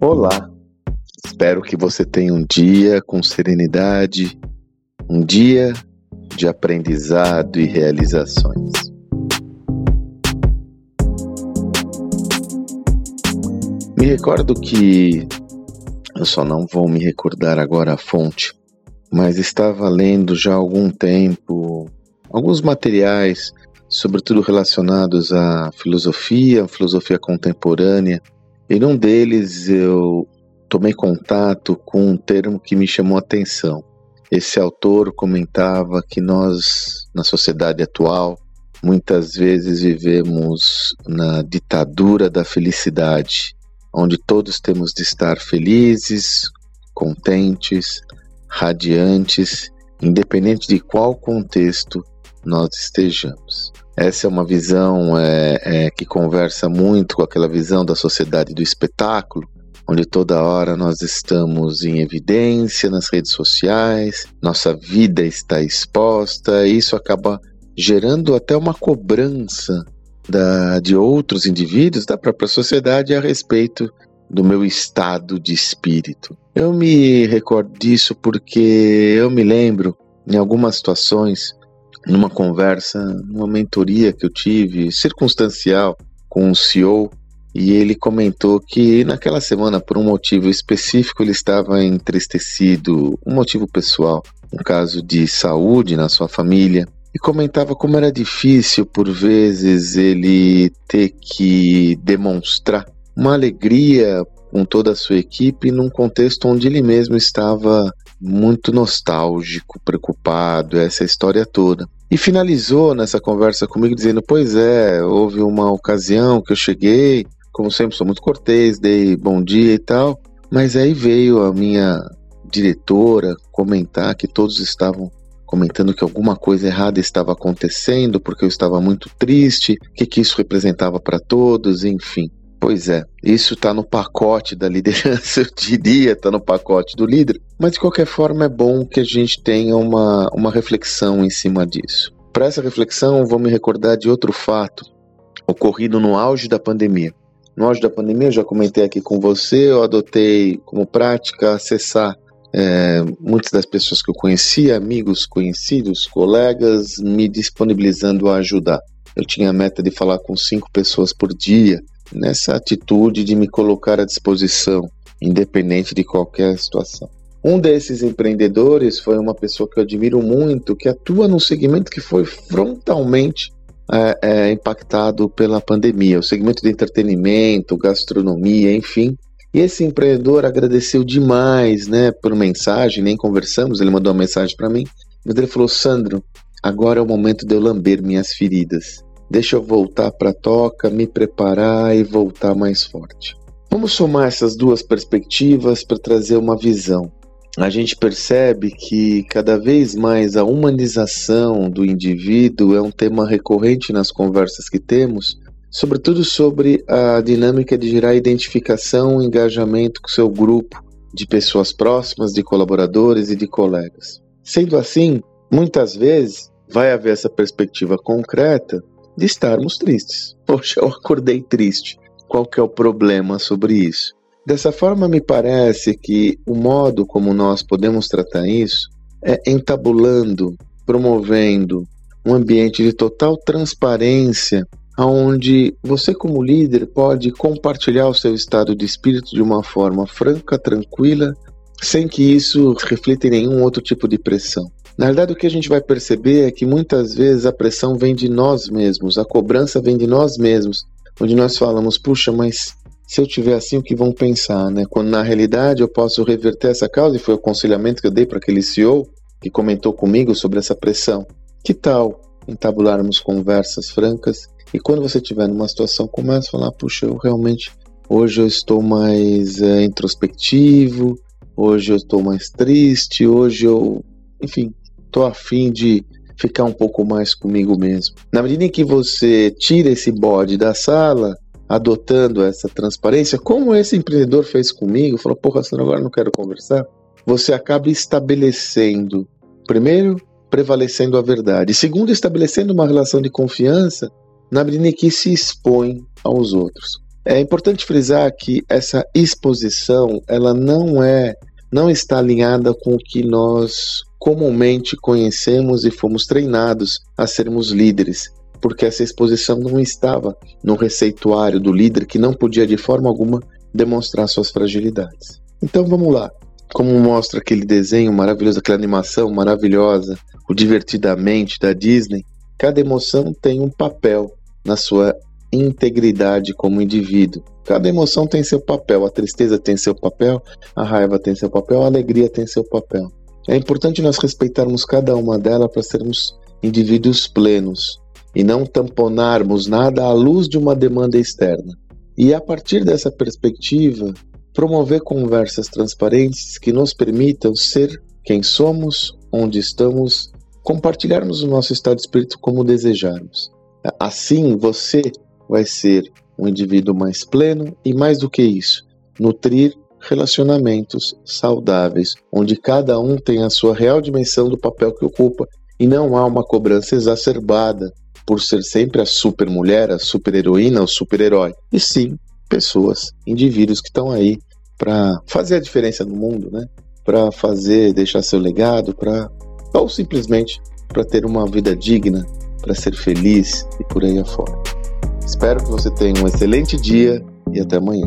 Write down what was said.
Olá, espero que você tenha um dia com serenidade, um dia de aprendizado e realizações. Me recordo que eu só não vou me recordar agora a fonte, mas estava lendo já há algum tempo alguns materiais, sobretudo relacionados à filosofia, filosofia contemporânea, e num deles eu tomei contato com um termo que me chamou a atenção. Esse autor comentava que nós, na sociedade atual, muitas vezes vivemos na ditadura da felicidade, onde todos temos de estar felizes, contentes, radiantes, independente de qual contexto nós estejamos. Essa é uma visão é, é, que conversa muito com aquela visão da sociedade do espetáculo, onde toda hora nós estamos em evidência nas redes sociais, nossa vida está exposta, e isso acaba gerando até uma cobrança da, de outros indivíduos, da própria sociedade, a respeito do meu estado de espírito. Eu me recordo disso porque eu me lembro, em algumas situações, numa conversa, numa mentoria que eu tive, circunstancial, com um CEO, e ele comentou que naquela semana, por um motivo específico, ele estava entristecido, um motivo pessoal, um caso de saúde na sua família, e comentava como era difícil, por vezes, ele ter que demonstrar uma alegria com toda a sua equipe num contexto onde ele mesmo estava muito nostálgico, preocupado, essa história toda. E finalizou nessa conversa comigo dizendo: Pois é, houve uma ocasião que eu cheguei, como sempre, sou muito cortês, dei bom dia e tal, mas aí veio a minha diretora comentar que todos estavam comentando que alguma coisa errada estava acontecendo porque eu estava muito triste, o que, que isso representava para todos, enfim. Pois é, isso está no pacote da liderança, eu diria, está no pacote do líder, mas de qualquer forma é bom que a gente tenha uma, uma reflexão em cima disso. Para essa reflexão, vou me recordar de outro fato ocorrido no auge da pandemia. No auge da pandemia, eu já comentei aqui com você, eu adotei como prática acessar é, muitas das pessoas que eu conhecia, amigos conhecidos, colegas, me disponibilizando a ajudar. Eu tinha a meta de falar com cinco pessoas por dia, nessa atitude de me colocar à disposição, independente de qualquer situação. Um desses empreendedores foi uma pessoa que eu admiro muito, que atua num segmento que foi frontalmente é, é, impactado pela pandemia, o segmento de entretenimento, gastronomia, enfim. E esse empreendedor agradeceu demais, né, por mensagem, nem conversamos, ele mandou uma mensagem para mim, mas ele falou: Sandro, agora é o momento de eu lamber minhas feridas. Deixa eu voltar para a toca, me preparar e voltar mais forte. Vamos somar essas duas perspectivas para trazer uma visão. A gente percebe que cada vez mais a humanização do indivíduo é um tema recorrente nas conversas que temos, sobretudo sobre a dinâmica de gerar identificação e engajamento com seu grupo de pessoas próximas, de colaboradores e de colegas. Sendo assim, muitas vezes vai haver essa perspectiva concreta de estarmos tristes. Poxa, eu acordei triste. Qual que é o problema sobre isso? Dessa forma, me parece que o modo como nós podemos tratar isso é entabulando, promovendo um ambiente de total transparência, onde você, como líder, pode compartilhar o seu estado de espírito de uma forma franca, tranquila, sem que isso reflita em nenhum outro tipo de pressão. Na verdade, o que a gente vai perceber é que muitas vezes a pressão vem de nós mesmos, a cobrança vem de nós mesmos, onde nós falamos, puxa, mas se eu tiver assim, o que vão pensar, né? Quando na realidade eu posso reverter essa causa, e foi o aconselhamento que eu dei para aquele CEO que comentou comigo sobre essa pressão. Que tal entabularmos conversas francas e quando você estiver numa situação, comece a falar, puxa, eu realmente hoje eu estou mais é, introspectivo, hoje eu estou mais triste, hoje eu, enfim, tô afim de ficar um pouco mais comigo mesmo. Na medida em que você tira esse bode da sala, adotando essa transparência, como esse empreendedor fez comigo, falou: porra, senão agora não quero conversar. Você acaba estabelecendo, primeiro, prevalecendo a verdade, segundo, estabelecendo uma relação de confiança na medida em que se expõe aos outros. É importante frisar que essa exposição, ela não é, não está alinhada com o que nós comumente conhecemos e fomos treinados a sermos líderes, porque essa exposição não estava no receituário do líder que não podia de forma alguma demonstrar suas fragilidades. Então vamos lá. Como mostra aquele desenho maravilhoso, aquela animação maravilhosa, o Divertidamente da Disney, cada emoção tem um papel na sua integridade como indivíduo. Cada emoção tem seu papel, a tristeza tem seu papel, a raiva tem seu papel, a alegria tem seu papel. É importante nós respeitarmos cada uma delas para sermos indivíduos plenos e não tamponarmos nada à luz de uma demanda externa. E a partir dessa perspectiva, promover conversas transparentes que nos permitam ser quem somos, onde estamos, compartilharmos o nosso estado de espírito como desejarmos. Assim, você vai ser um indivíduo mais pleno e, mais do que isso, nutrir relacionamentos saudáveis, onde cada um tem a sua real dimensão do papel que ocupa e não há uma cobrança exacerbada por ser sempre a super mulher, a super heroína, o super herói, e sim pessoas, indivíduos que estão aí para fazer a diferença no mundo, né? Para fazer, deixar seu legado, para ou simplesmente para ter uma vida digna, para ser feliz e por aí afora. Espero que você tenha um excelente dia e até amanhã.